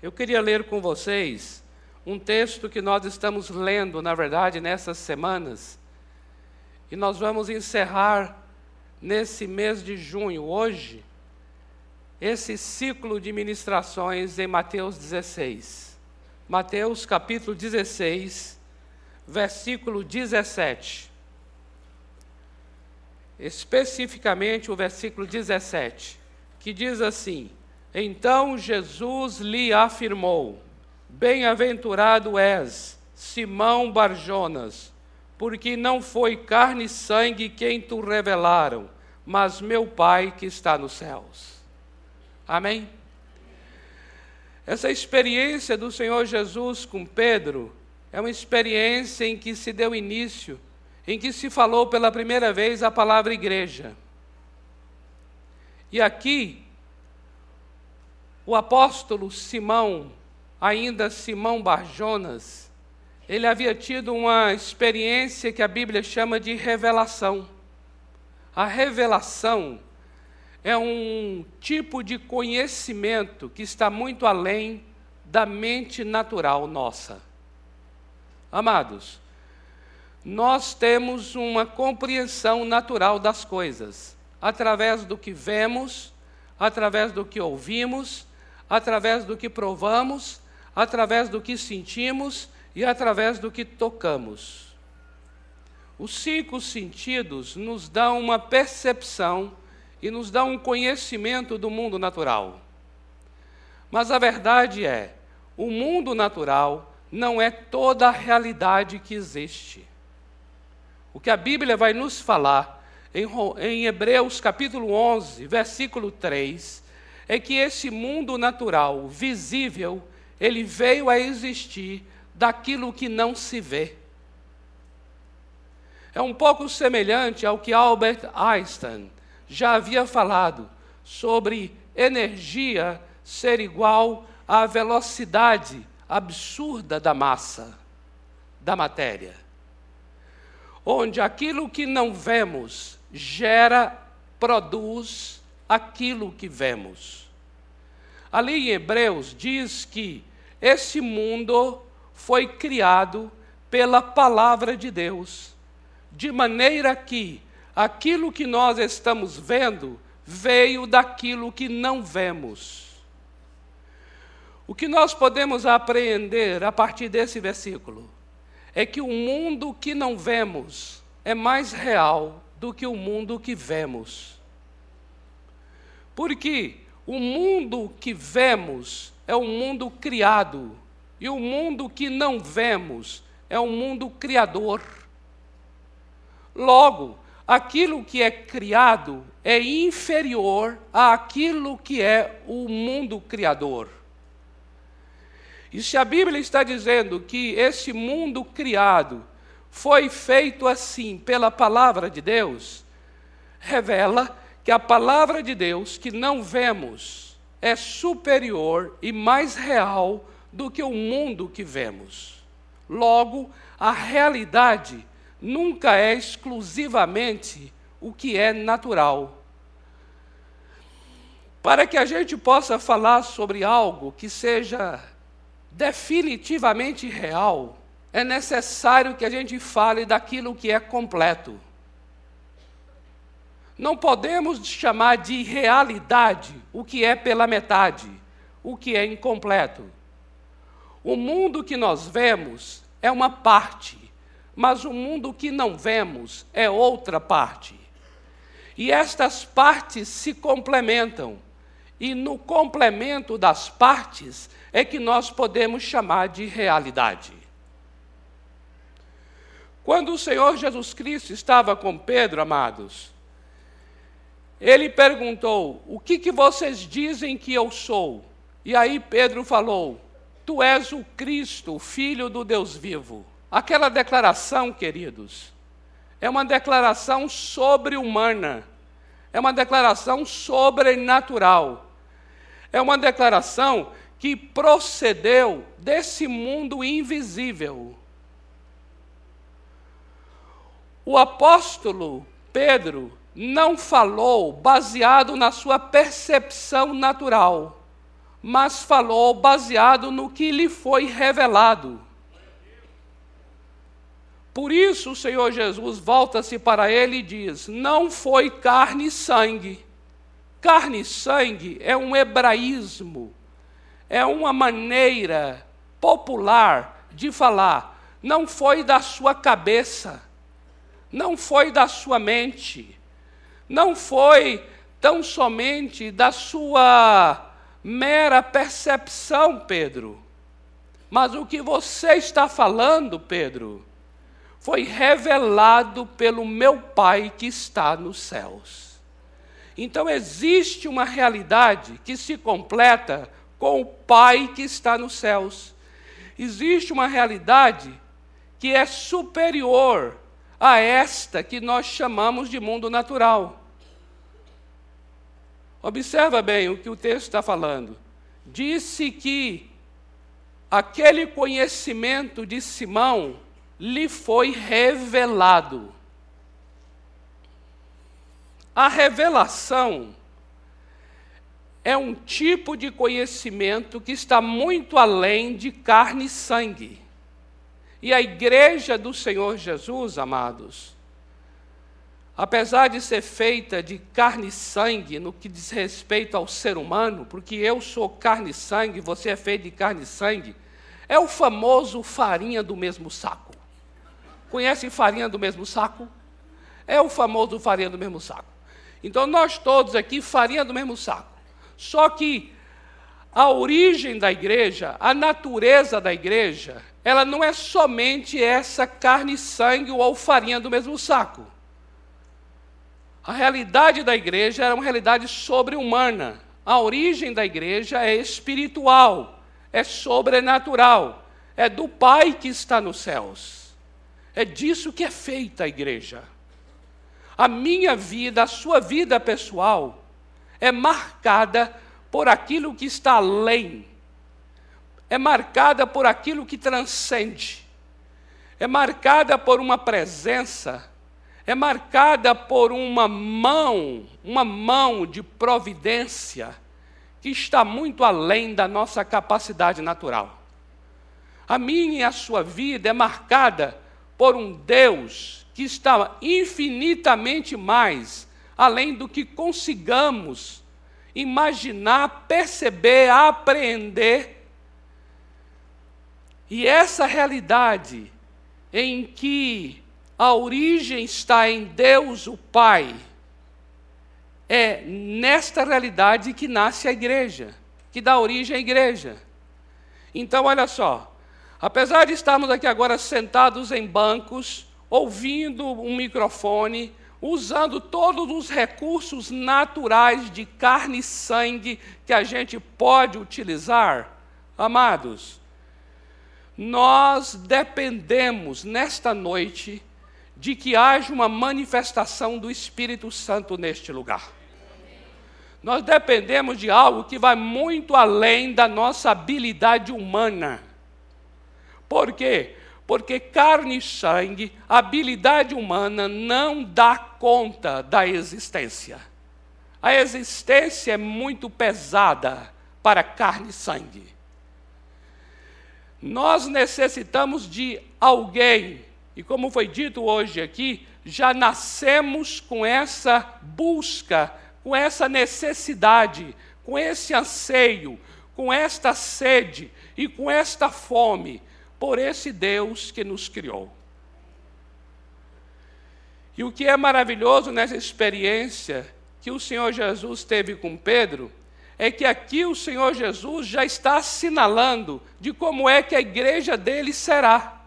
Eu queria ler com vocês um texto que nós estamos lendo, na verdade, nessas semanas. E nós vamos encerrar nesse mês de junho, hoje, esse ciclo de ministrações em Mateus 16. Mateus capítulo 16, versículo 17. Especificamente o versículo 17, que diz assim: Então Jesus lhe afirmou: Bem-aventurado és, Simão Barjonas, porque não foi carne e sangue quem tu revelaram, mas meu Pai que está nos céus. Amém? Essa experiência do Senhor Jesus com Pedro é uma experiência em que se deu início, em que se falou pela primeira vez a palavra igreja. E aqui, o apóstolo Simão ainda Simão Barjonas, ele havia tido uma experiência que a Bíblia chama de revelação. A revelação é um tipo de conhecimento que está muito além da mente natural nossa. Amados, nós temos uma compreensão natural das coisas, através do que vemos, através do que ouvimos, através do que provamos através do que sentimos e através do que tocamos. Os cinco sentidos nos dão uma percepção e nos dão um conhecimento do mundo natural. Mas a verdade é, o mundo natural não é toda a realidade que existe. O que a Bíblia vai nos falar em, Hebreus capítulo 11, versículo 3, é que esse mundo natural, visível, ele veio a existir daquilo que não se vê. É um pouco semelhante ao que Albert Einstein já havia falado sobre energia ser igual à velocidade absurda da massa, da matéria. Onde aquilo que não vemos gera, produz aquilo que vemos. Ali em Hebreus diz que esse mundo foi criado pela palavra de Deus, de maneira que aquilo que nós estamos vendo veio daquilo que não vemos. O que nós podemos aprender a partir desse versículo é que o mundo que não vemos é mais real do que o mundo que vemos. Porque o mundo que vemos é um mundo criado, e o mundo que não vemos é um mundo criador. Logo, aquilo que é criado é inferior àquilo que é o mundo criador. E se a Bíblia está dizendo que esse mundo criado foi feito assim pela palavra de Deus, revela que a palavra de Deus que não vemos é superior e mais real do que o mundo que vemos. Logo, a realidade nunca é exclusivamente o que é natural. Para que a gente possa falar sobre algo que seja definitivamente real, é necessário que a gente fale daquilo que é completo. Não podemos chamar de realidade o que é pela metade, o que é incompleto. O mundo que nós vemos é uma parte, mas o mundo que não vemos é outra parte. E estas partes se complementam, e no complemento das partes é que nós podemos chamar de realidade. Quando o Senhor Jesus Cristo estava com Pedro, amados, ele perguntou: O que, que vocês dizem que eu sou? E aí Pedro falou: Tu és o Cristo, Filho do Deus vivo. Aquela declaração, queridos, é uma declaração sobre-humana, é uma declaração sobrenatural, é uma declaração que procedeu desse mundo invisível. O apóstolo Pedro não falou baseado na sua percepção natural, mas falou baseado no que lhe foi revelado. Por isso o Senhor Jesus volta-se para ele e diz: Não foi carne e sangue. Carne e sangue é um hebraísmo, é uma maneira popular de falar. Não foi da sua cabeça, não foi da sua mente, não foi tão somente da sua mera percepção, Pedro. Mas o que você está falando, Pedro, foi revelado pelo meu Pai que está nos céus. Então existe uma realidade que se completa com o Pai que está nos céus. Existe uma realidade que é superior a esta que nós chamamos de mundo natural. Observa bem o que o texto está falando. Disse que aquele conhecimento de Simão lhe foi revelado. A revelação é um tipo de conhecimento que está muito além de carne e sangue. E a igreja do Senhor Jesus, amados, apesar de ser feita de carne e sangue no que diz respeito ao ser humano, porque eu sou carne e sangue, você é feito de carne e sangue, é o famoso farinha do mesmo saco. Conhecem farinha do mesmo saco? É o famoso farinha do mesmo saco. Então, nós todos aqui, farinha do mesmo saco. Só que a origem da igreja, a natureza da igreja, ela não é somente essa carne e sangue ou farinha do mesmo saco. A realidade da igreja era uma realidade sobre-humana. A origem da igreja é espiritual, é sobrenatural, é do Pai que está nos céus. É disso que é feita a igreja. A minha vida, a sua vida pessoal, é marcada por aquilo que está além, é marcada por aquilo que transcende, é marcada por uma presença, é marcada por uma mão, uma mão de providência que está muito além da nossa capacidade natural. A minha e a sua vida é marcada por um Deus que está infinitamente mais além do que consigamos imaginar, perceber, apreender. E essa realidade em que a origem está em Deus, o Pai, é nesta realidade que nasce a igreja, que dá origem à igreja. Então, olha só, Apesar de estarmos aqui agora sentados em bancos, ouvindo um microfone, usando todos os recursos naturais de carne e sangue que a gente pode utilizar, amados, nós dependemos nesta noite de que haja uma manifestação do Espírito Santo neste lugar. Nós dependemos de algo que vai muito além da nossa habilidade humana. Por quê? Porque carne e sangue, habilidade humana, não dá conta da existência. A existência é muito pesada para carne e sangue. Nós necessitamos de alguém, e como foi dito hoje aqui, já nascemos com essa busca, com essa necessidade, com esse anseio, com esta sede e com esta fome por esse Deus que nos criou. E o que é maravilhoso nessa experiência que o Senhor Jesus teve com Pedro, é que aqui o Senhor Jesus já está assinalando de como é que a igreja dele será.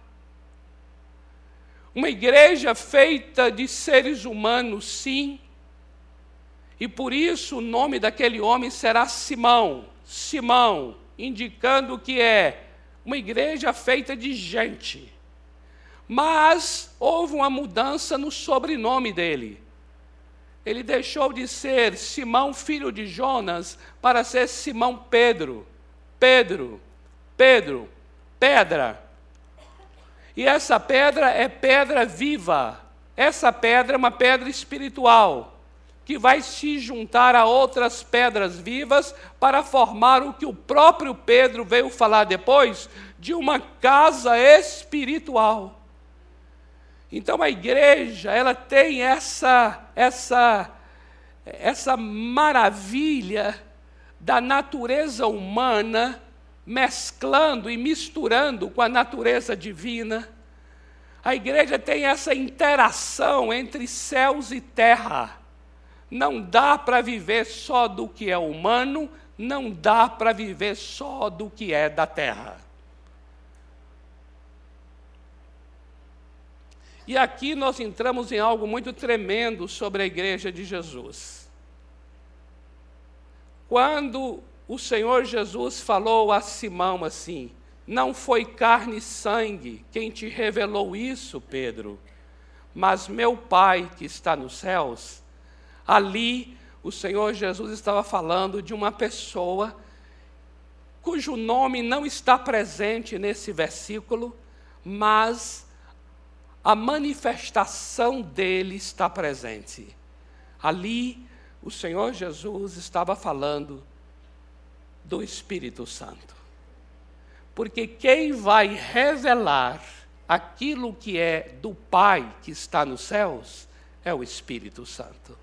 Uma igreja feita de seres humanos, sim, e por isso o nome daquele homem será Simão, Simão, indicando que é uma igreja feita de gente. Mas houve uma mudança no sobrenome dele. Ele deixou de ser Simão, filho de Jonas, para ser Simão Pedro. Pedro, Pedro, pedra. E essa pedra é pedra viva. Essa pedra é uma pedra espiritual, que vai se juntar a outras pedras vivas para formar o que o próprio Pedro veio falar depois de uma casa espiritual. Então a igreja, ela tem essa essa essa maravilha da natureza humana mesclando e misturando com a natureza divina. A igreja tem essa interação entre céus e terra. Não dá para viver só do que é humano, não dá para viver só do que é da terra. E aqui nós entramos em algo muito tremendo sobre a igreja de Jesus. Quando o Senhor Jesus falou a Simão assim: Não foi carne e sangue quem te revelou isso, Pedro, mas meu Pai que está nos céus. Ali, o Senhor Jesus estava falando de uma pessoa cujo nome não está presente nesse versículo, mas a manifestação dele está presente. Ali, o Senhor Jesus estava falando do Espírito Santo. Porque quem vai revelar aquilo que é do Pai que está nos céus é o Espírito Santo.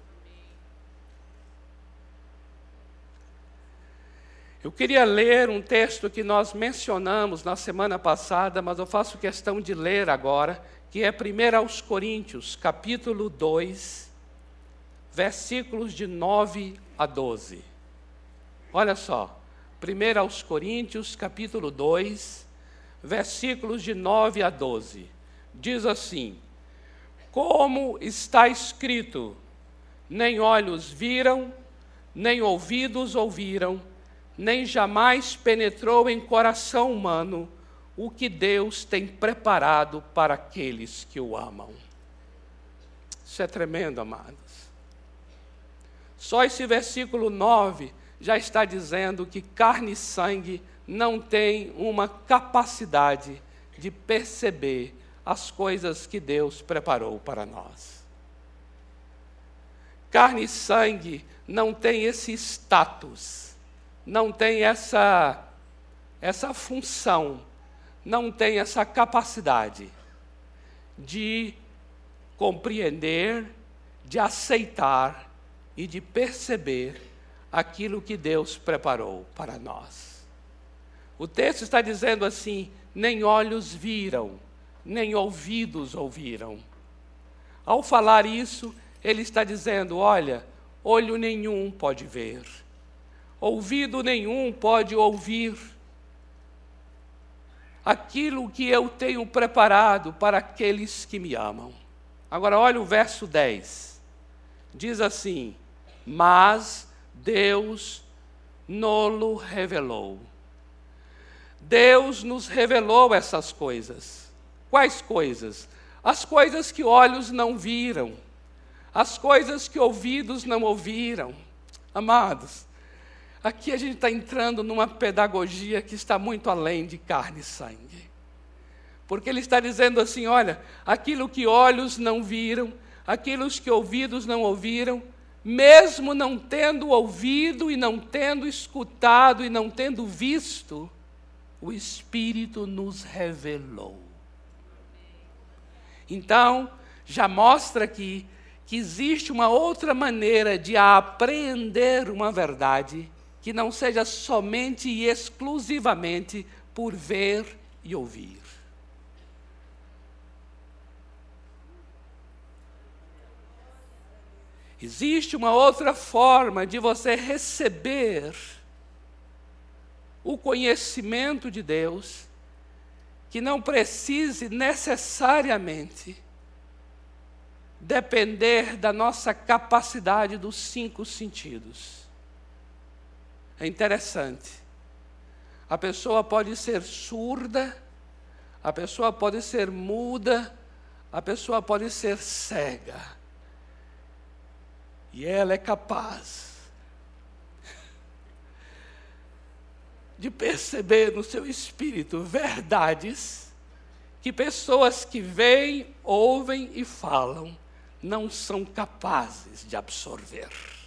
Eu queria ler um texto que nós mencionamos na semana passada, mas eu faço questão de ler agora, que é 1 aos Coríntios, capítulo 2, versículos de 9 a 12. Olha só, 1 aos Coríntios, capítulo 2, versículos de 9 a 12. Diz assim: Como está escrito, nem olhos viram, nem ouvidos ouviram, nem jamais penetrou em coração humano o que Deus tem preparado para aqueles que o amam. Isso é tremendo, amados. Só esse versículo 9 já está dizendo que carne e sangue não tem uma capacidade de perceber as coisas que Deus preparou para nós. Carne e sangue não tem esse status, não tem essa essa função não tem essa capacidade de compreender, de aceitar e de perceber aquilo que Deus preparou para nós. O texto está dizendo assim: nem olhos viram, nem ouvidos ouviram. Ao falar isso, ele está dizendo: olha, olho nenhum pode ver, ouvido nenhum pode ouvir aquilo que eu tenho preparado para aqueles que me amam. Agora, olha o verso 10. Diz assim: Mas Deus nolo revelou. Deus nos revelou essas coisas. Quais coisas? As coisas que olhos não viram, as coisas que ouvidos não ouviram. Amados, Aqui a gente está entrando numa pedagogia que está muito além de carne e sangue. Porque ele está dizendo assim: olha, aquilo que olhos não viram, aquilo que ouvidos não ouviram, mesmo não tendo ouvido e não tendo escutado e não tendo visto, o Espírito nos revelou. Então, já mostra aqui que existe uma outra maneira de apreender uma verdade que não seja somente e exclusivamente por ver e ouvir. Existe uma outra forma de você receber o conhecimento de Deus que não precise necessariamente depender da nossa capacidade dos cinco sentidos. É interessante. A pessoa pode ser surda, a pessoa pode ser muda, a pessoa pode ser cega. E ela é capaz de perceber no seu espírito verdades que pessoas que veem, ouvem e falam não são capazes de absorver.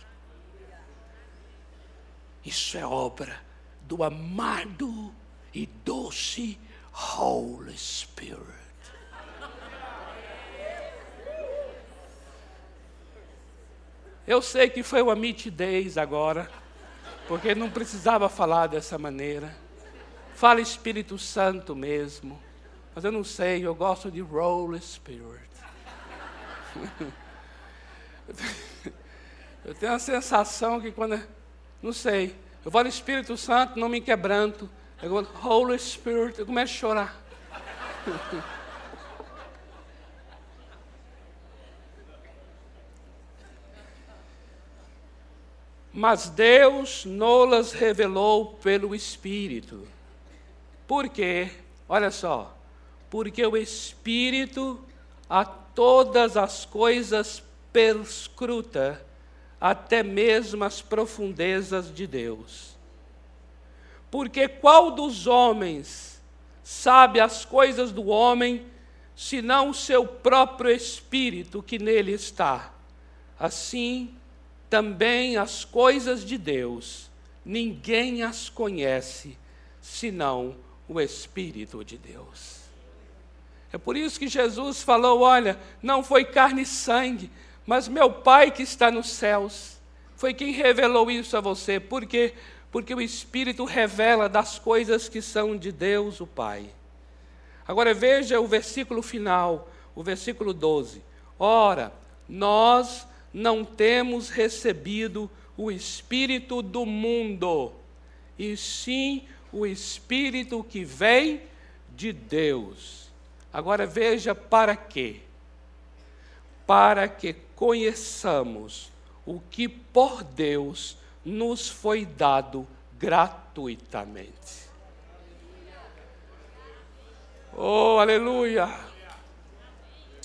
Isso é obra do amado e doce Holy Spirit. Eu sei que foi uma mitidez agora, porque não precisava falar dessa maneira. Fala Espírito Santo mesmo. Mas eu não sei, eu gosto de Holy Spirit. Eu tenho a sensação que quando. Não sei. Eu falo Espírito Santo, não me quebranto. Eu vou, Holy Spirit, eu começo a chorar. Mas Deus nos revelou pelo Espírito. Por quê? Olha só. Porque o Espírito a todas as coisas perscruta, até mesmo as profundezas de Deus. Porque qual dos homens sabe as coisas do homem, senão o seu próprio espírito que nele está? Assim, também as coisas de Deus, ninguém as conhece, senão o Espírito de Deus. É por isso que Jesus falou: olha, não foi carne e sangue, mas meu Pai que está nos céus. Foi quem revelou isso a você. Por quê? Porque o Espírito revela das coisas que são de Deus, o Pai. Agora veja o versículo final, o versículo 12. Ora, nós não temos recebido o Espírito do mundo, e sim o Espírito que vem de Deus Agora veja para quê? Para que conheçamos o que por Deus nos foi dado gratuitamente. Oh, aleluia!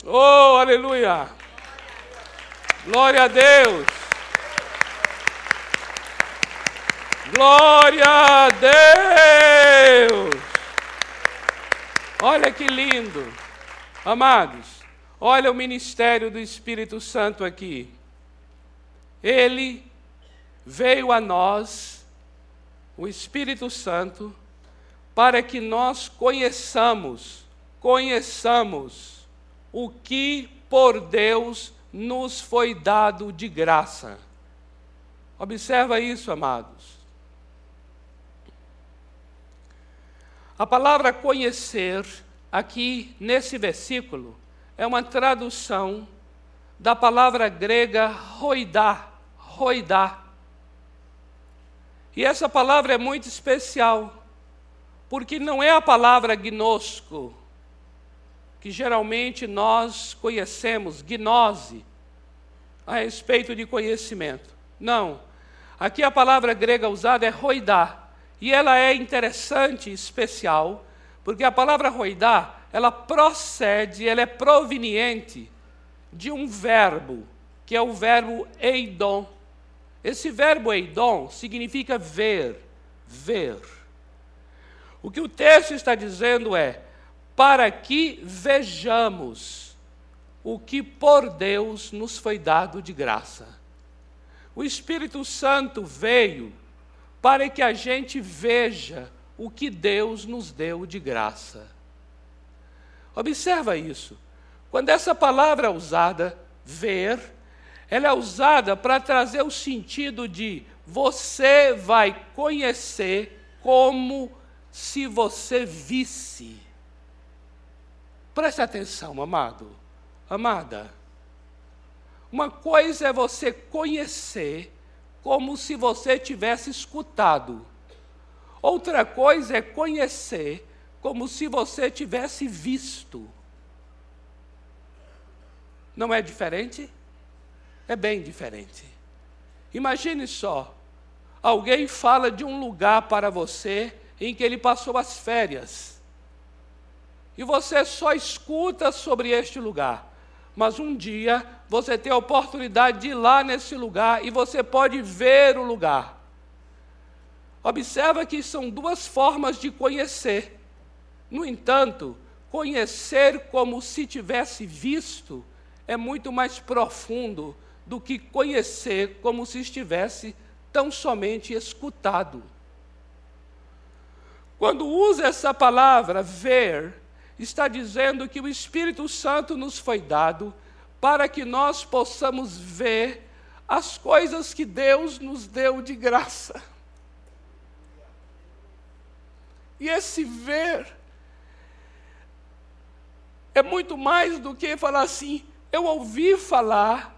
Oh, aleluia! Glória a Deus! Glória a Deus! Olha que lindo. Amados, olha o ministério do Espírito Santo aqui. Ele veio a nós, o Espírito Santo, para que nós conheçamos, conheçamos o que por Deus nos foi dado de graça. Observa isso, amados. A palavra conhecer, aqui nesse versículo, é uma tradução da palavra grega roidá, roidá. E essa palavra é muito especial, porque não é a palavra gnosco, que geralmente nós conhecemos, gnose, a respeito de conhecimento. Não. Aqui a palavra grega usada é roidá e ela é interessante, especial, porque a palavra roidá, ela procede, ela é proveniente de um verbo, que é o verbo eidon. Esse verbo eidon significa ver, ver. O que o texto está dizendo é: para que vejamos o que por Deus nos foi dado de graça. O Espírito Santo veio para que a gente veja o que Deus nos deu de graça. Observa isso. Quando essa palavra é usada, ver, ela é usada para trazer o sentido de você vai conhecer como se você visse. Preste atenção, amado, amada. Uma coisa é você conhecer como se você tivesse escutado. Outra coisa é conhecer como se você tivesse visto. Não é diferente? É bem diferente. Imagine só: alguém fala de um lugar para você em que ele passou as férias. E você só escuta sobre este lugar mas um dia você tem a oportunidade de ir lá nesse lugar e você pode ver o lugar. Observa que são duas formas de conhecer. No entanto, conhecer como se tivesse visto é muito mais profundo do que conhecer como se estivesse tão somente escutado. Quando usa essa palavra ver, está dizendo que o Espírito Santo nos foi dado para que nós possamos ver as coisas que Deus nos deu de graça. E esse ver é muito mais do que falar assim: eu ouvi falar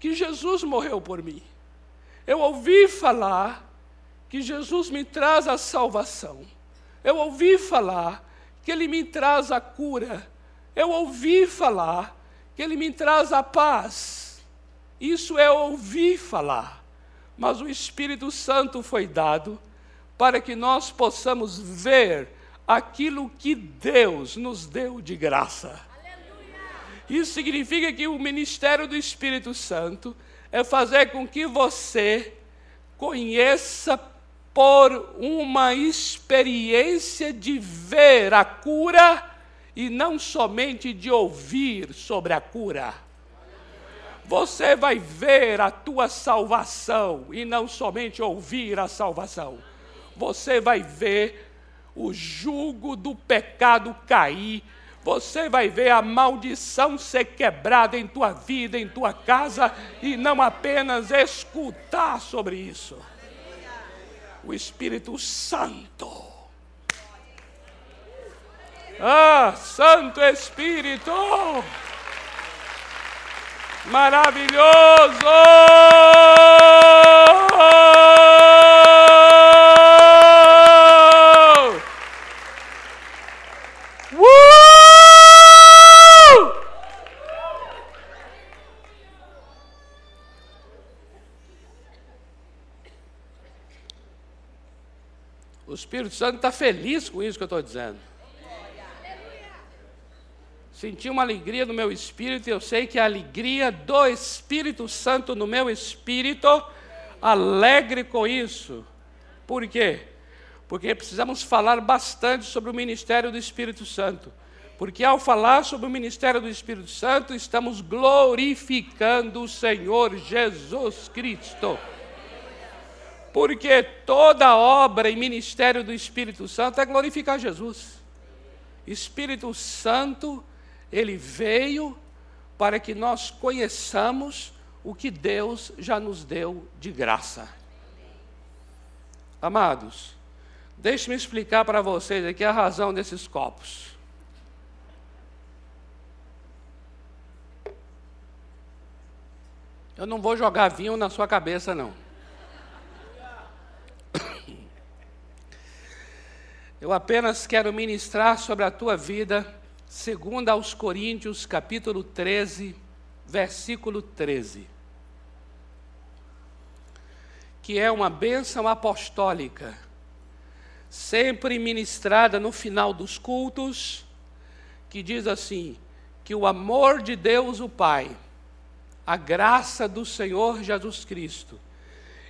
que Jesus morreu por mim. Eu ouvi falar que Jesus me traz a salvação. Eu ouvi falar que Ele me traz a cura. Eu ouvi falar que Ele me traz a paz. Isso é ouvir falar. Mas o Espírito Santo foi dado para que nós possamos ver aquilo que Deus nos deu de graça. Isso significa que o ministério do Espírito Santo é fazer com que você conheça por uma experiência de ver a cura e não somente de ouvir sobre a cura. Você vai ver a tua salvação e não somente ouvir a salvação. Você vai ver o jugo do pecado cair você vai ver a maldição ser quebrada em tua vida, em tua casa, e não apenas escutar sobre isso. O Espírito Santo. Ah, Santo Espírito! Maravilhoso! O Espírito Santo está feliz com isso que eu estou dizendo. Senti uma alegria no meu espírito e eu sei que a alegria do Espírito Santo no meu espírito, alegre com isso. Por quê? Porque precisamos falar bastante sobre o ministério do Espírito Santo. Porque ao falar sobre o ministério do Espírito Santo, estamos glorificando o Senhor Jesus Cristo porque toda obra e ministério do Espírito Santo é glorificar Jesus. Espírito Santo, ele veio para que nós conheçamos o que Deus já nos deu de graça. Amados, deixe-me explicar para vocês aqui a razão desses copos. Eu não vou jogar vinho na sua cabeça, não. Eu apenas quero ministrar sobre a tua vida, segundo aos Coríntios, capítulo 13, versículo 13. Que é uma bênção apostólica, sempre ministrada no final dos cultos, que diz assim: que o amor de Deus, o Pai, a graça do Senhor Jesus Cristo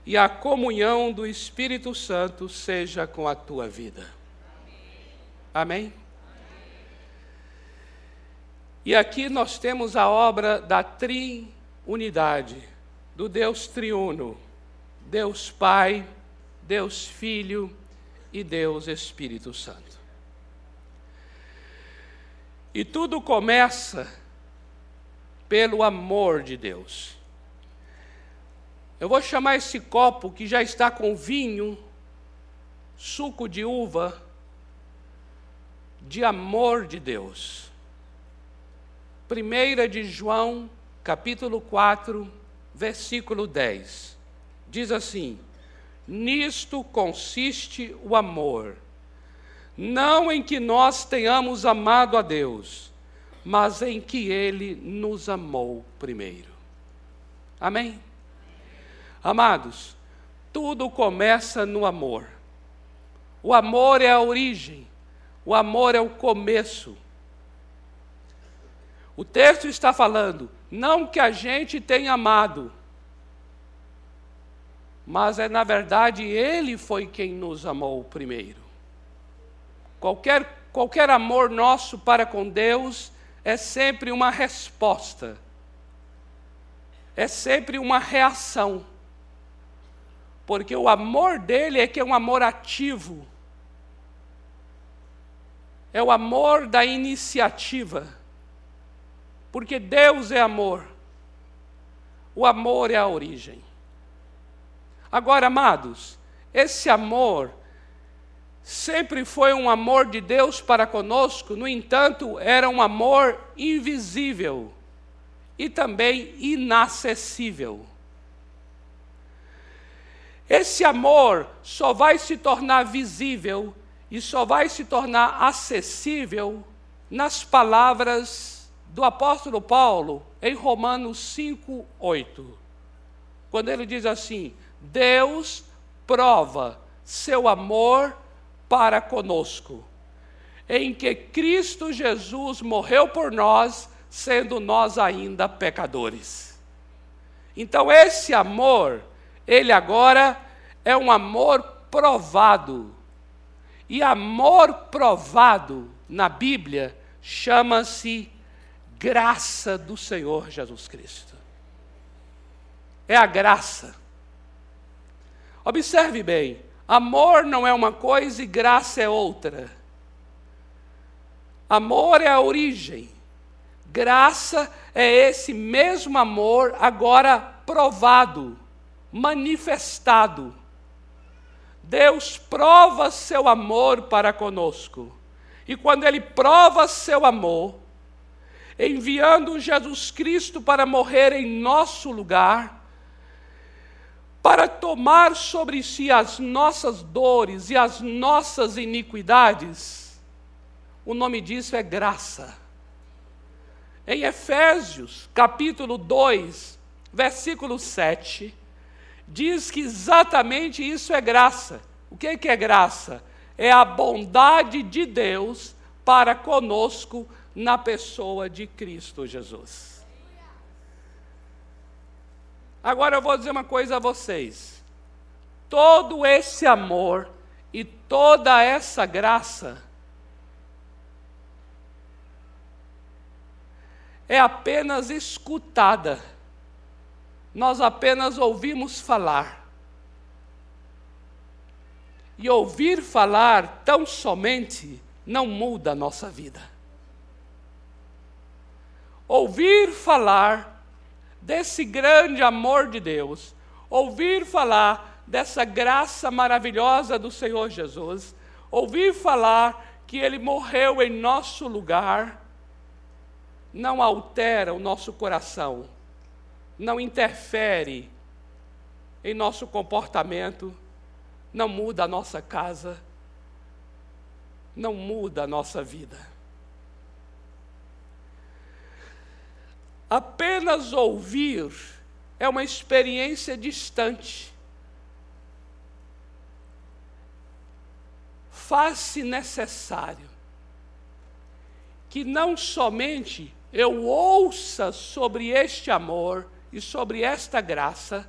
e a comunhão do Espírito Santo seja com a tua vida. Amém? E aqui nós temos a obra da triunidade, do Deus triuno, Deus Pai, Deus Filho e Deus Espírito Santo. E tudo começa pelo amor de Deus. Eu vou chamar esse copo que já está com vinho, suco de uva, de amor de Deus. Primeira de João, capítulo 4, versículo 10. Diz assim: Nisto consiste o amor, não em que nós tenhamos amado a Deus, mas em que Ele nos amou primeiro. Amém? Amados, tudo começa no amor. O amor é a origem, o amor é o começo. O texto está falando, não que a gente tenha amado, mas é na verdade Ele foi quem nos amou primeiro. Qualquer, qualquer amor nosso para com Deus é sempre uma resposta, é sempre uma reação. Porque o amor dele é que é um amor ativo, é o amor da iniciativa. Porque Deus é amor, o amor é a origem. Agora, amados, esse amor sempre foi um amor de Deus para conosco, no entanto, era um amor invisível e também inacessível. Esse amor só vai se tornar visível e só vai se tornar acessível nas palavras do apóstolo Paulo em Romanos 5, 8. Quando ele diz assim: Deus prova seu amor para conosco, em que Cristo Jesus morreu por nós, sendo nós ainda pecadores. Então, esse amor, ele agora é um amor provado. E amor provado na Bíblia chama-se graça do Senhor Jesus Cristo. É a graça. Observe bem, Amor não é uma coisa e graça é outra. Amor é a origem. Graça é esse mesmo amor agora provado, manifestado. Deus prova seu amor para conosco. E quando Ele prova seu amor, enviando Jesus Cristo para morrer em nosso lugar, para tomar sobre si as nossas dores e as nossas iniquidades, o nome disso é graça. Em Efésios, capítulo 2, versículo 7, diz que exatamente isso é graça. O que é graça? É a bondade de Deus para conosco na pessoa de Cristo Jesus. Agora eu vou dizer uma coisa a vocês. Todo esse amor e toda essa graça é apenas escutada. Nós apenas ouvimos falar. E ouvir falar tão somente não muda a nossa vida. Ouvir falar desse grande amor de Deus, ouvir falar dessa graça maravilhosa do Senhor Jesus, ouvir falar que Ele morreu em nosso lugar, não altera o nosso coração, não interfere em nosso comportamento, não muda a nossa casa, não muda a nossa vida. Apenas ouvir é uma experiência distante. Faz-se necessário que não somente eu ouça sobre este amor e sobre esta graça,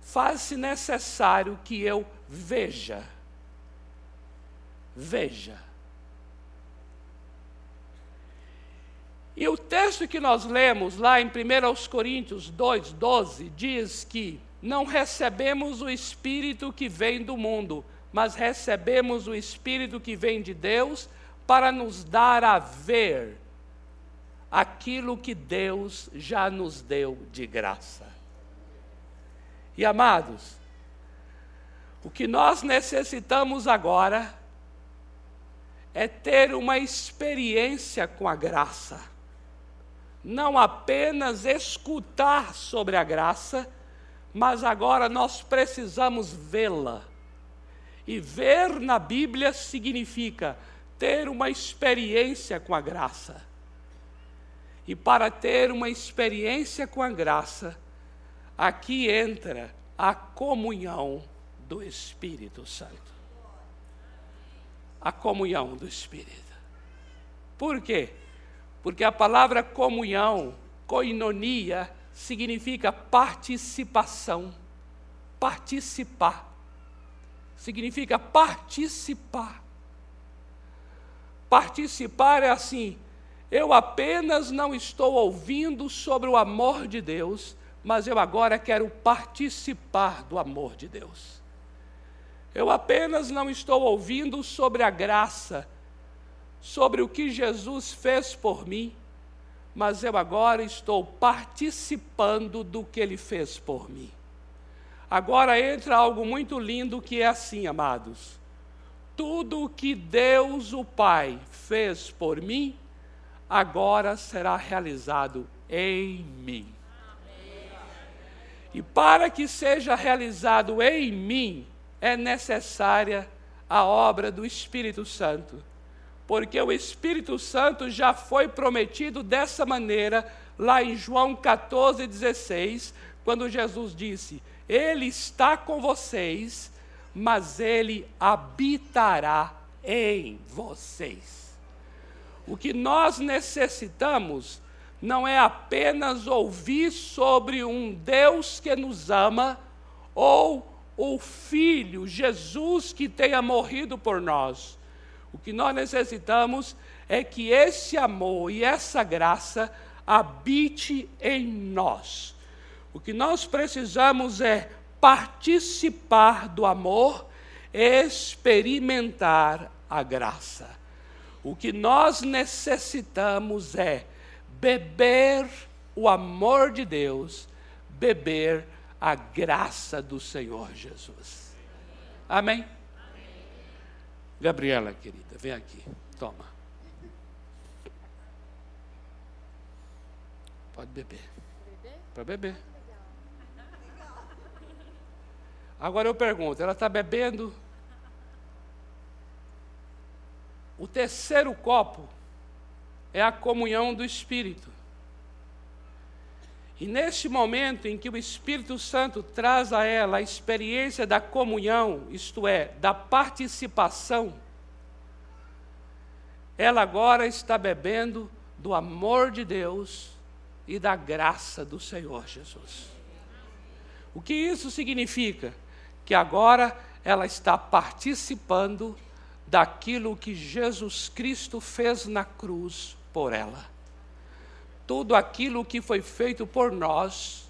faz-se necessário que eu veja. Veja. E o texto que nós lemos lá em 1 Coríntios 2, 12, diz que não recebemos o Espírito que vem do mundo, mas recebemos o Espírito que vem de Deus para nos dar a ver aquilo que Deus já nos deu de graça. E amados, o que nós necessitamos agora é ter uma experiência com a graça não apenas escutar sobre a graça, mas agora nós precisamos vê-la. E ver na Bíblia significa ter uma experiência com a graça. E para ter uma experiência com a graça, aqui entra a comunhão do Espírito Santo. A comunhão do Espírito. Por quê? Porque a palavra comunhão, koinonia, significa participação. Participar. Significa participar. Participar é assim, eu apenas não estou ouvindo sobre o amor de Deus, mas eu agora quero participar do amor de Deus. Eu apenas não estou ouvindo sobre a graça, sobre o que Jesus fez por mim, mas eu agora estou participando do que ele fez por mim. Agora entra algo muito lindo que é assim, amados. Tudo o que Deus, o Pai, fez por mim, agora será realizado em mim. E para que seja realizado em mim, é necessária a obra do Espírito Santo. Porque o Espírito Santo já foi prometido dessa maneira lá em João 14, 16, quando Jesus disse: Ele está com vocês, mas ele habitará em vocês. O que nós necessitamos não é apenas ouvir sobre um Deus que nos ama ou o Filho, Jesus, que tenha morrido por nós. O que nós necessitamos é que esse amor e essa graça habite em nós. O que nós precisamos é participar do amor, experimentar a graça. O que nós necessitamos é beber o amor de Deus, beber a graça do Senhor Jesus. Amém? Gabriela, querida, vem aqui, toma. Pode beber. Pode beber. Agora eu pergunto, ela está bebendo o terceiro copo é a comunhão do Espírito. E neste momento em que o Espírito Santo traz a ela a experiência da comunhão, isto é, da participação, ela agora está bebendo do amor de Deus e da graça do Senhor Jesus. O que isso significa? Que agora ela está participando daquilo que Jesus Cristo fez na cruz por ela. Tudo aquilo que foi feito por nós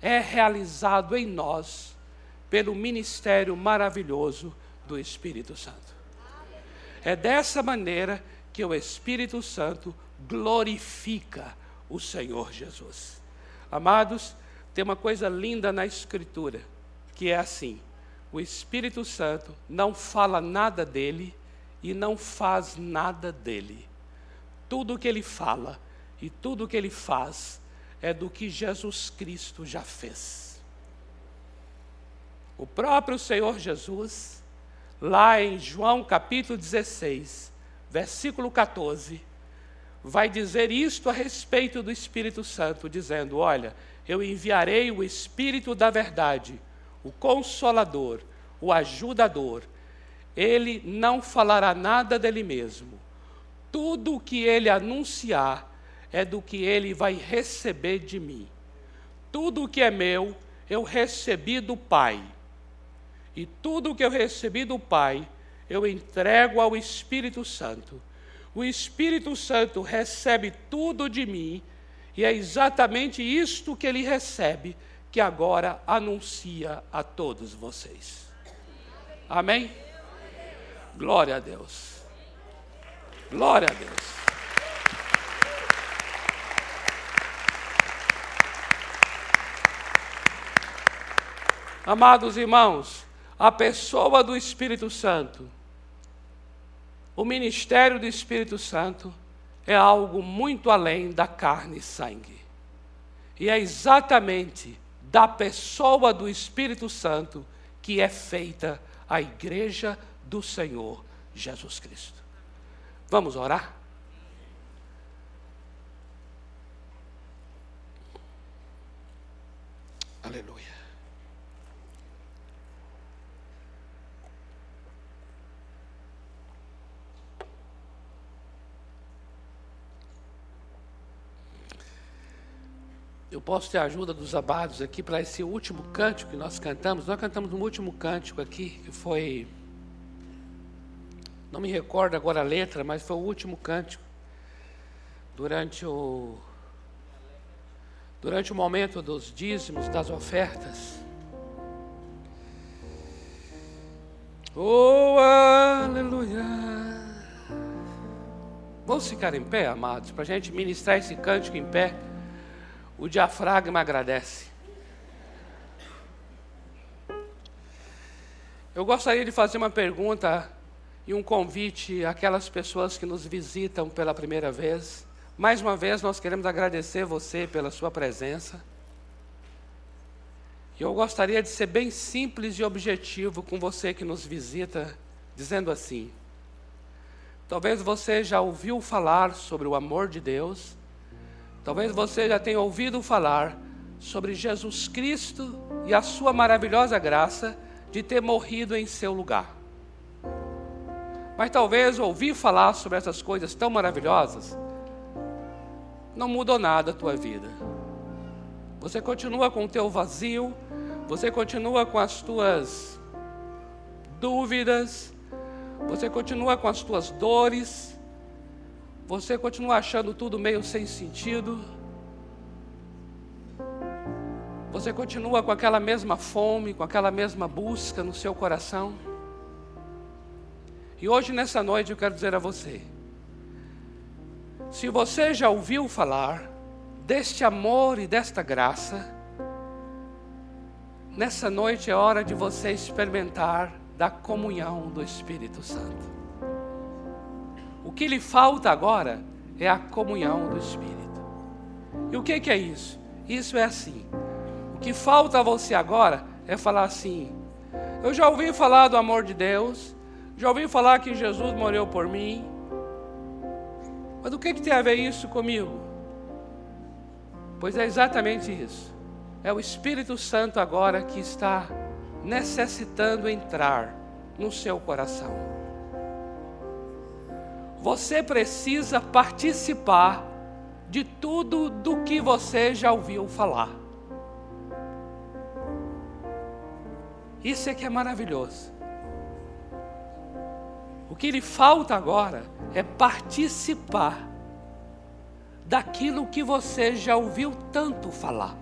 é realizado em nós pelo ministério maravilhoso do Espírito Santo. É dessa maneira que o Espírito Santo glorifica o Senhor Jesus. Amados, tem uma coisa linda na Escritura, que é assim: o Espírito Santo não fala nada dele e não faz nada dele. Tudo o que ele fala e tudo o que ele faz é do que Jesus Cristo já fez. O próprio Senhor Jesus, lá em João capítulo 16, versículo 14, vai dizer isto a respeito do Espírito Santo, dizendo: Olha, eu enviarei o Espírito da Verdade, o Consolador, o Ajudador. Ele não falará nada dele mesmo, tudo o que ele anunciar é do que ele vai receber de mim. Tudo o que é meu, eu recebi do Pai. E tudo o que eu recebi do Pai, eu entrego ao Espírito Santo. O Espírito Santo recebe tudo de mim, e é exatamente isto que ele recebe que agora anuncia a todos vocês. Amém? Glória a Deus. Glória a Deus. Amados irmãos, a pessoa do Espírito Santo, o ministério do Espírito Santo é algo muito além da carne e sangue. E é exatamente da pessoa do Espírito Santo que é feita a igreja do Senhor Jesus Cristo. Vamos orar? Aleluia. Eu posso ter a ajuda dos amados aqui para esse último cântico que nós cantamos. Nós cantamos um último cântico aqui, que foi não me recordo agora a letra, mas foi o último cântico. durante o durante o momento dos dízimos, das ofertas. Oh, aleluia! Vamos ficar em pé, amados, para a gente ministrar esse cântico em pé. O diafragma agradece. Eu gostaria de fazer uma pergunta e um convite àquelas pessoas que nos visitam pela primeira vez. Mais uma vez, nós queremos agradecer você pela sua presença. E eu gostaria de ser bem simples e objetivo com você que nos visita, dizendo assim: talvez você já ouviu falar sobre o amor de Deus, talvez você já tenha ouvido falar sobre Jesus Cristo e a sua maravilhosa graça de ter morrido em seu lugar. Mas talvez ouvir falar sobre essas coisas tão maravilhosas não mudou nada a tua vida. Você continua com o teu vazio, você continua com as tuas dúvidas, você continua com as tuas dores, você continua achando tudo meio sem sentido. Você continua com aquela mesma fome, com aquela mesma busca no seu coração. E hoje, nessa noite, eu quero dizer a você: se você já ouviu falar deste amor e desta graça, nessa noite é hora de você experimentar da comunhão do Espírito Santo. Que lhe falta agora é a comunhão do Espírito. E o que, que é isso? Isso é assim. O que falta a você agora é falar assim: Eu já ouvi falar do amor de Deus, já ouvi falar que Jesus morreu por mim, mas o que, que tem a ver isso comigo? Pois é exatamente isso. É o Espírito Santo agora que está necessitando entrar no seu coração. Você precisa participar de tudo do que você já ouviu falar. Isso é que é maravilhoso. O que lhe falta agora é participar daquilo que você já ouviu tanto falar.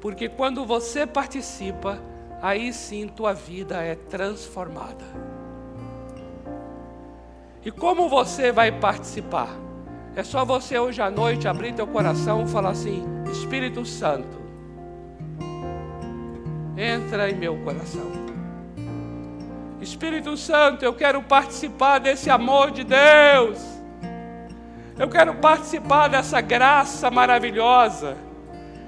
Porque quando você participa, aí sim tua vida é transformada. E como você vai participar? É só você hoje à noite abrir teu coração e falar assim: Espírito Santo, entra em meu coração. Espírito Santo, eu quero participar desse amor de Deus. Eu quero participar dessa graça maravilhosa.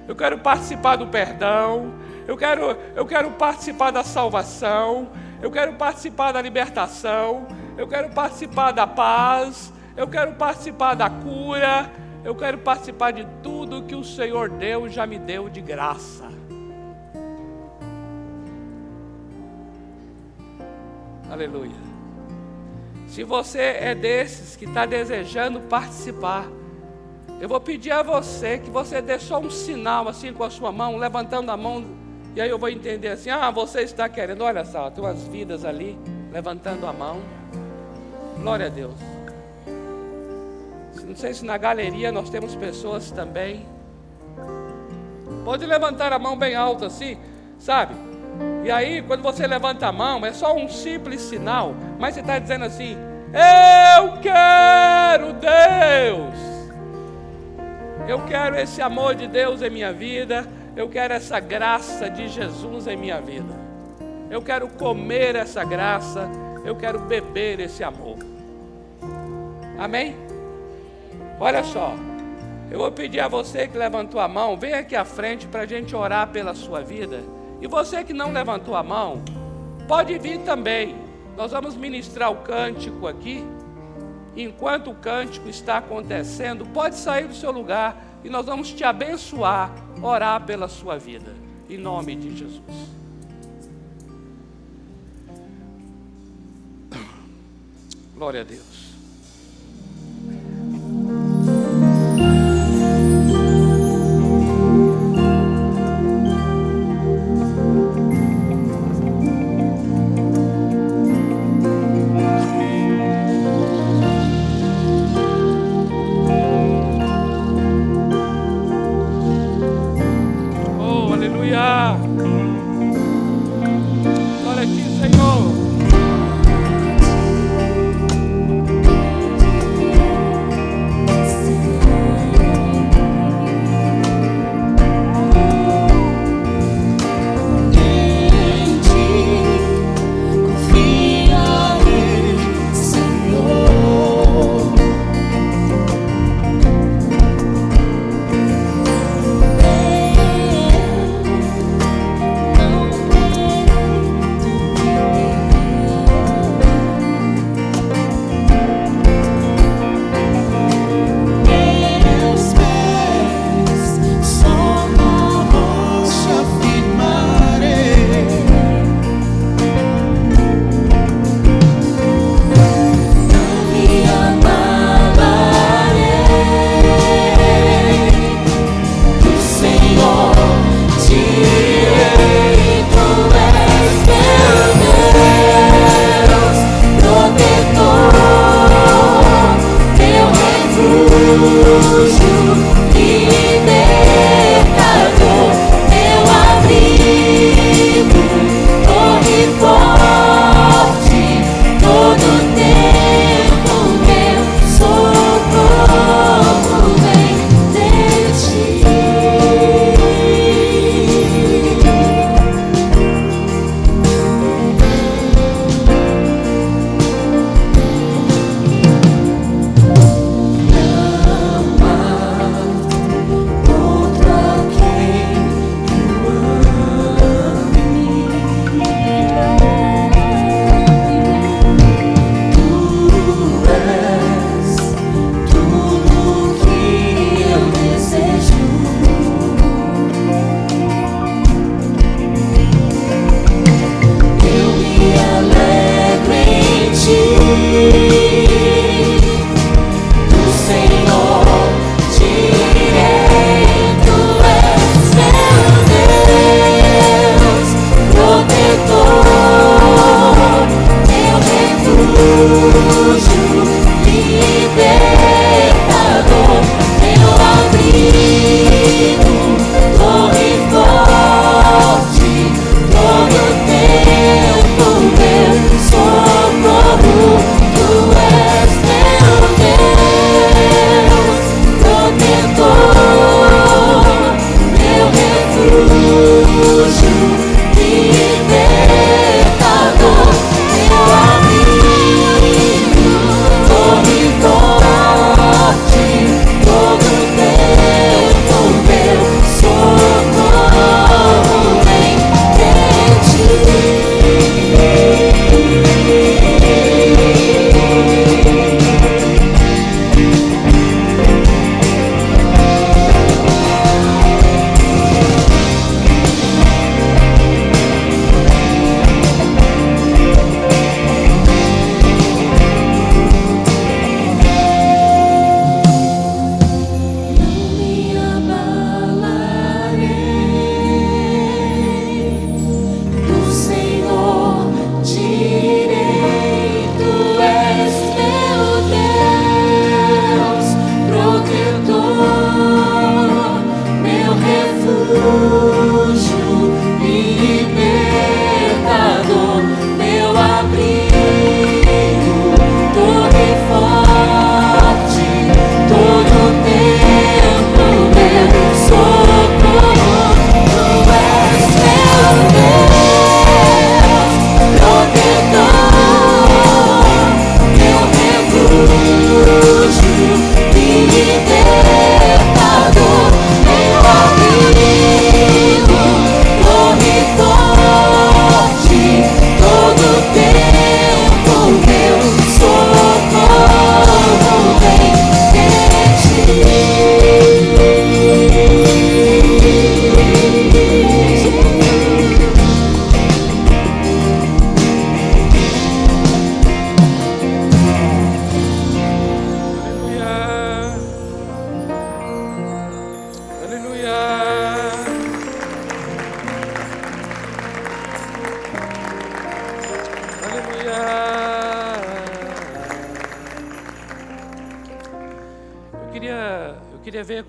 Eu quero participar do perdão. Eu quero, eu quero participar da salvação. Eu quero participar da libertação. Eu quero participar da paz. Eu quero participar da cura. Eu quero participar de tudo que o Senhor Deus já me deu de graça. Aleluia. Se você é desses que está desejando participar, eu vou pedir a você que você dê só um sinal assim com a sua mão, levantando a mão, e aí eu vou entender assim: ah, você está querendo, olha só, tem umas vidas ali, levantando a mão. Glória a Deus. Não sei se na galeria nós temos pessoas também. Pode levantar a mão bem alta assim, sabe? E aí, quando você levanta a mão, é só um simples sinal, mas você está dizendo assim: Eu quero Deus, eu quero esse amor de Deus em minha vida, eu quero essa graça de Jesus em minha vida, eu quero comer essa graça, eu quero beber esse amor. Amém? Olha só, eu vou pedir a você que levantou a mão, vem aqui à frente para a gente orar pela sua vida. E você que não levantou a mão, pode vir também. Nós vamos ministrar o cântico aqui. Enquanto o cântico está acontecendo, pode sair do seu lugar e nós vamos te abençoar, orar pela sua vida. Em nome de Jesus. Glória a Deus. Jesus.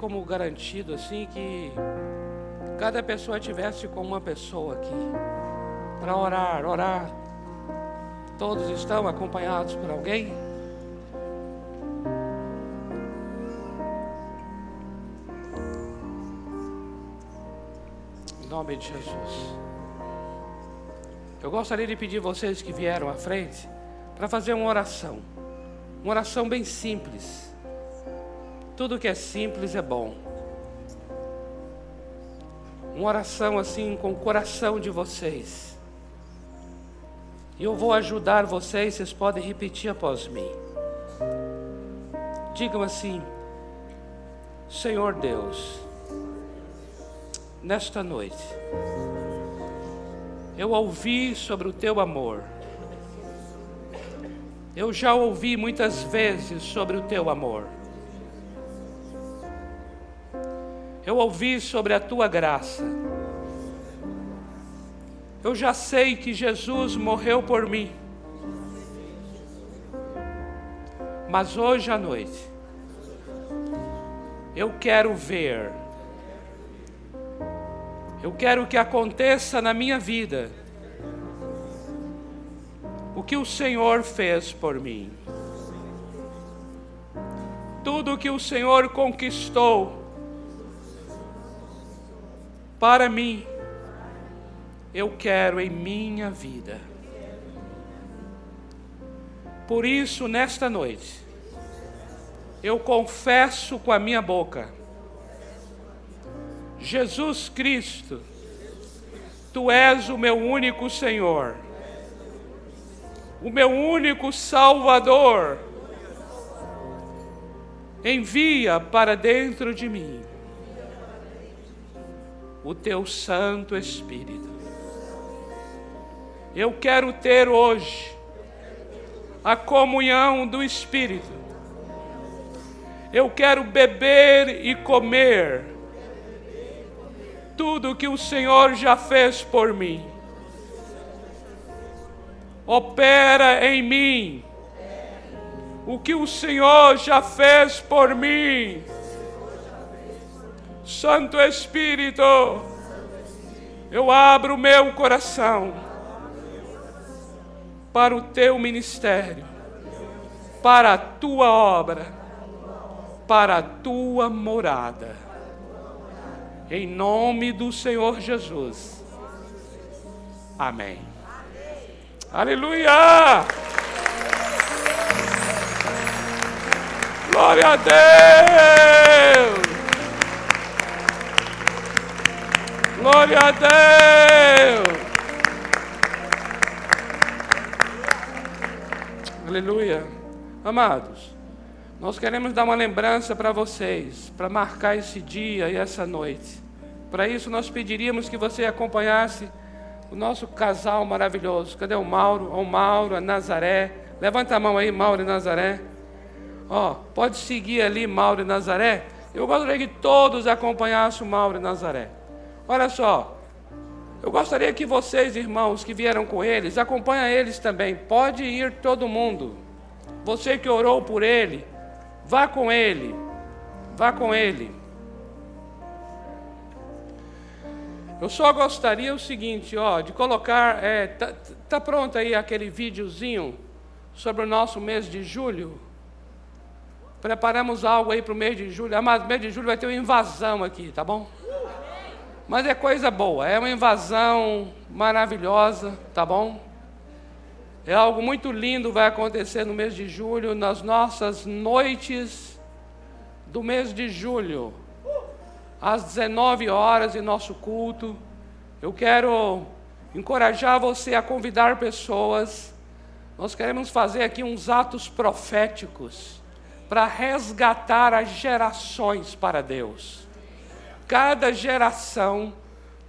Como garantido assim que cada pessoa tivesse com uma pessoa aqui para orar, orar. Todos estão acompanhados por alguém? Em nome de Jesus. Eu gostaria de pedir vocês que vieram à frente para fazer uma oração. Uma oração bem simples. Tudo que é simples é bom. Uma oração assim com o coração de vocês. E eu vou ajudar vocês, vocês podem repetir após mim. Digam assim: Senhor Deus, nesta noite, eu ouvi sobre o teu amor. Eu já ouvi muitas vezes sobre o teu amor. Eu ouvi sobre a tua graça. Eu já sei que Jesus morreu por mim. Mas hoje à noite, eu quero ver, eu quero que aconteça na minha vida o que o Senhor fez por mim. Tudo que o Senhor conquistou para mim, eu quero em minha vida. Por isso, nesta noite, eu confesso com a minha boca: Jesus Cristo, Tu és o meu único Senhor, o meu único Salvador. Envia para dentro de mim o teu Santo Espírito. Eu quero ter hoje a comunhão do Espírito. Eu quero beber e comer tudo que o Senhor já fez por mim. Opera em mim o que o Senhor já fez por mim Santo Espírito, eu abro meu coração para o teu ministério, para a tua obra, para a tua morada. Em nome do Senhor Jesus. Amém. Aleluia! Glória a Deus! Glória a Deus. Aleluia. Amados, nós queremos dar uma lembrança para vocês, para marcar esse dia e essa noite. Para isso, nós pediríamos que você acompanhasse o nosso casal maravilhoso. Cadê o Mauro? O Mauro, a Nazaré. Levanta a mão aí, Mauro e Nazaré. Ó, pode seguir ali, Mauro e Nazaré. Eu gostaria que todos acompanhassem o Mauro e Nazaré. Olha só, eu gostaria que vocês, irmãos, que vieram com eles, acompanhem eles também. Pode ir todo mundo. Você que orou por ele, vá com ele. Vá com ele. Eu só gostaria o seguinte, ó, de colocar, é, tá, tá pronto aí aquele videozinho sobre o nosso mês de julho? Preparamos algo aí para o mês de julho. Ah, mas mês de julho vai ter uma invasão aqui, tá bom? Mas é coisa boa, é uma invasão maravilhosa, tá bom? É algo muito lindo vai acontecer no mês de julho, nas nossas noites do mês de julho, às 19 horas em nosso culto. Eu quero encorajar você a convidar pessoas. Nós queremos fazer aqui uns atos proféticos para resgatar as gerações para Deus cada geração,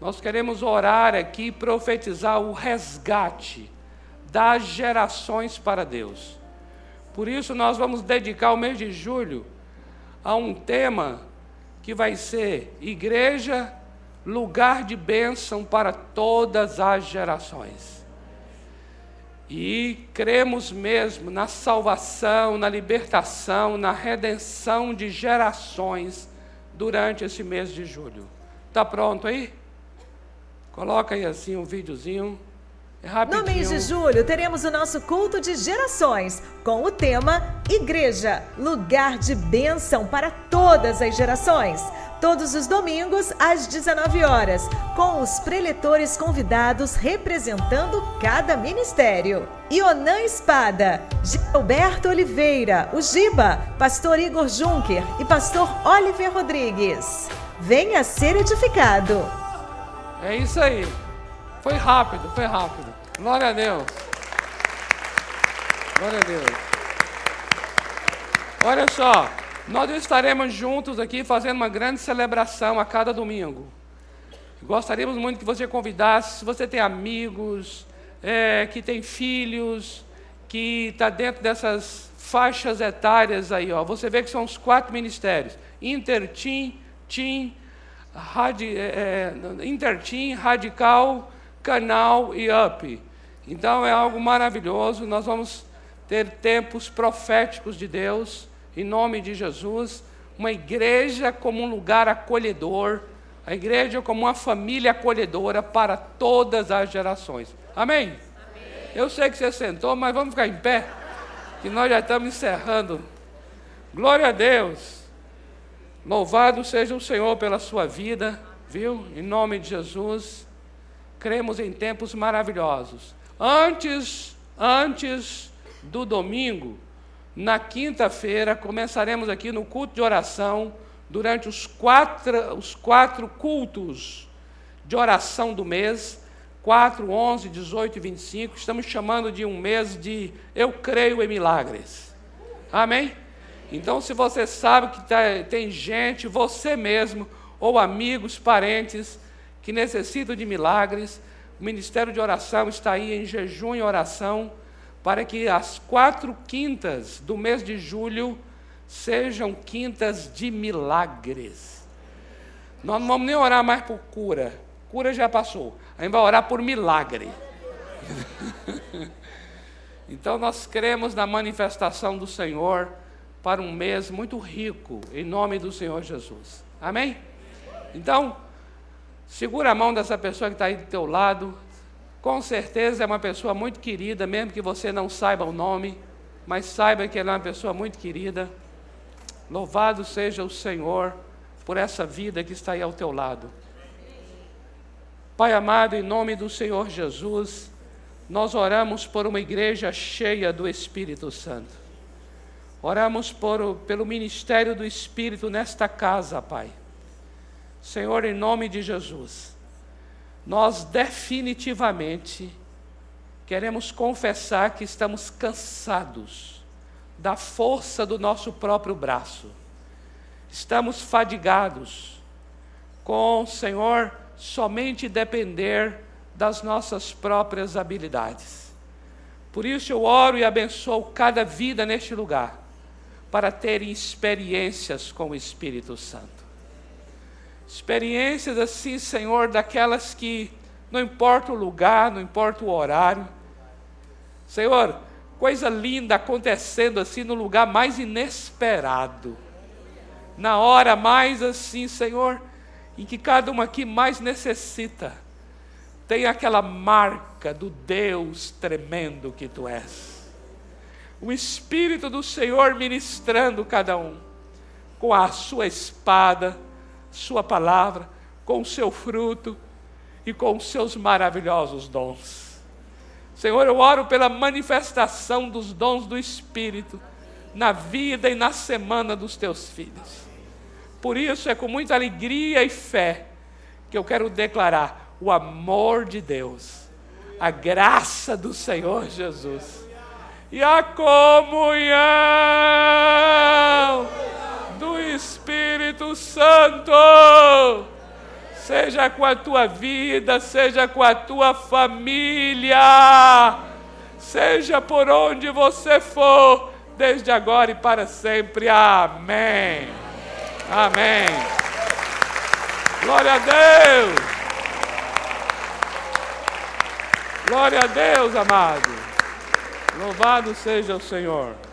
nós queremos orar aqui e profetizar o resgate das gerações para Deus. Por isso, nós vamos dedicar o mês de julho a um tema que vai ser Igreja, lugar de bênção para todas as gerações. E cremos mesmo na salvação, na libertação, na redenção de gerações durante esse mês de julho. Está pronto aí? Coloca aí assim um videozinho. É no mês de julho, teremos o nosso culto de gerações, com o tema Igreja, lugar de bênção para todas as gerações. Todos os domingos, às 19 horas, com os preletores convidados representando cada ministério. Ionan Espada, Gilberto Oliveira, o Giba, Pastor Igor Juncker e Pastor Oliver Rodrigues. Venha ser edificado. É isso aí. Foi rápido, foi rápido. Glória a Deus. Glória a Deus. Olha só, nós estaremos juntos aqui fazendo uma grande celebração a cada domingo. Gostaríamos muito que você convidasse, se você tem amigos, é, que tem filhos, que está dentro dessas faixas etárias aí, ó. Você vê que são os quatro ministérios: Intertim, Tim, Radi, é, é Intertim, Radical, Canal e Up. Então é algo maravilhoso. Nós vamos ter tempos proféticos de Deus, em nome de Jesus. Uma igreja como um lugar acolhedor, a igreja como uma família acolhedora para todas as gerações. Amém? Amém? Eu sei que você sentou, mas vamos ficar em pé, que nós já estamos encerrando. Glória a Deus. Louvado seja o Senhor pela sua vida, viu? Em nome de Jesus cremos em tempos maravilhosos. Antes, antes do domingo, na quinta-feira, começaremos aqui no culto de oração, durante os quatro, os quatro cultos de oração do mês, 4, 11, 18 e 25, estamos chamando de um mês de Eu Creio em Milagres. Amém? Então, se você sabe que tá, tem gente, você mesmo, ou amigos, parentes, que necessitam de milagres, o Ministério de Oração está aí em jejum e oração para que as quatro quintas do mês de julho sejam quintas de milagres. Nós não vamos nem orar mais por cura, cura já passou, a gente vai orar por milagre. então nós cremos na manifestação do Senhor para um mês muito rico, em nome do Senhor Jesus. Amém? Então, Segura a mão dessa pessoa que está aí do teu lado. Com certeza é uma pessoa muito querida, mesmo que você não saiba o nome, mas saiba que ela é uma pessoa muito querida. Louvado seja o Senhor por essa vida que está aí ao teu lado. Pai amado, em nome do Senhor Jesus, nós oramos por uma igreja cheia do Espírito Santo. Oramos por, pelo ministério do Espírito nesta casa, Pai. Senhor, em nome de Jesus, nós definitivamente queremos confessar que estamos cansados da força do nosso próprio braço. Estamos fadigados com, Senhor, somente depender das nossas próprias habilidades. Por isso eu oro e abençoo cada vida neste lugar, para terem experiências com o Espírito Santo. Experiências assim, Senhor, daquelas que não importa o lugar, não importa o horário. Senhor, coisa linda acontecendo assim no lugar mais inesperado. Na hora mais assim, Senhor, em que cada um aqui mais necessita. Tem aquela marca do Deus tremendo que tu és. O Espírito do Senhor ministrando cada um com a sua espada sua palavra, com o seu fruto e com os seus maravilhosos dons. Senhor, eu oro pela manifestação dos dons do Espírito na vida e na semana dos teus filhos. Por isso é com muita alegria e fé que eu quero declarar o amor de Deus, a graça do Senhor Jesus e a comunhão do Espírito Santo. Seja com a tua vida, seja com a tua família, seja por onde você for, desde agora e para sempre. Amém. Amém. Glória a Deus. Glória a Deus, amado. Louvado seja o Senhor.